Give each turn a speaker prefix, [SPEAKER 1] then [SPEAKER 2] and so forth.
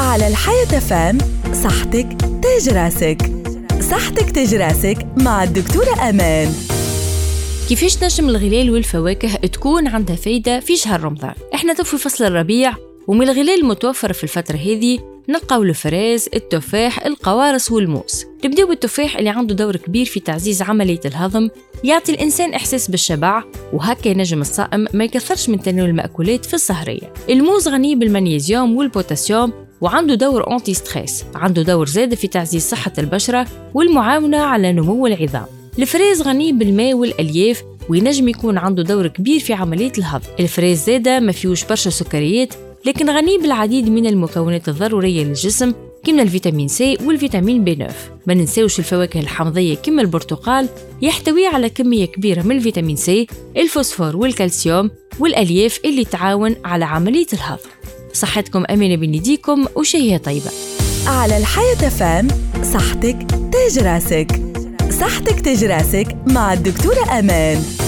[SPEAKER 1] على الحياة FM صحتك تاج راسك صحتك تاج راسك مع الدكتورة أمان
[SPEAKER 2] كيفاش نجم الغلال والفواكه تكون عندها فايدة في شهر رمضان؟ إحنا تو في فصل الربيع ومن الغلال المتوفر في الفترة هذه نلقاو الفراز، التفاح، القوارص والموز. نبداو بالتفاح اللي عنده دور كبير في تعزيز عملية الهضم، يعطي الإنسان إحساس بالشبع وهكا ينجم الصائم ما يكثرش من تناول المأكولات في السهرية. الموز غني بالمغنيسيوم والبوتاسيوم وعنده دور anti-stress، عنده دور زاد في تعزيز صحة البشرة والمعاونة على نمو العظام. الفريز غني بالماء والألياف وينجم يكون عنده دور كبير في عملية الهضم. الفريز زادة ما فيهوش برشا سكريات لكن غني بالعديد من المكونات الضرورية للجسم كما الفيتامين سي والفيتامين بي 9 ما ننساوش الفواكه الحمضية كما البرتقال يحتوي على كمية كبيرة من الفيتامين سي الفوسفور والكالسيوم والألياف اللي تعاون على عملية الهضم. صحتكم أمينة بنديكم وشهية طيبة.
[SPEAKER 1] على الحياة فام صحتك تاج راسك. صحتك تاج راسك مع الدكتورة أمان.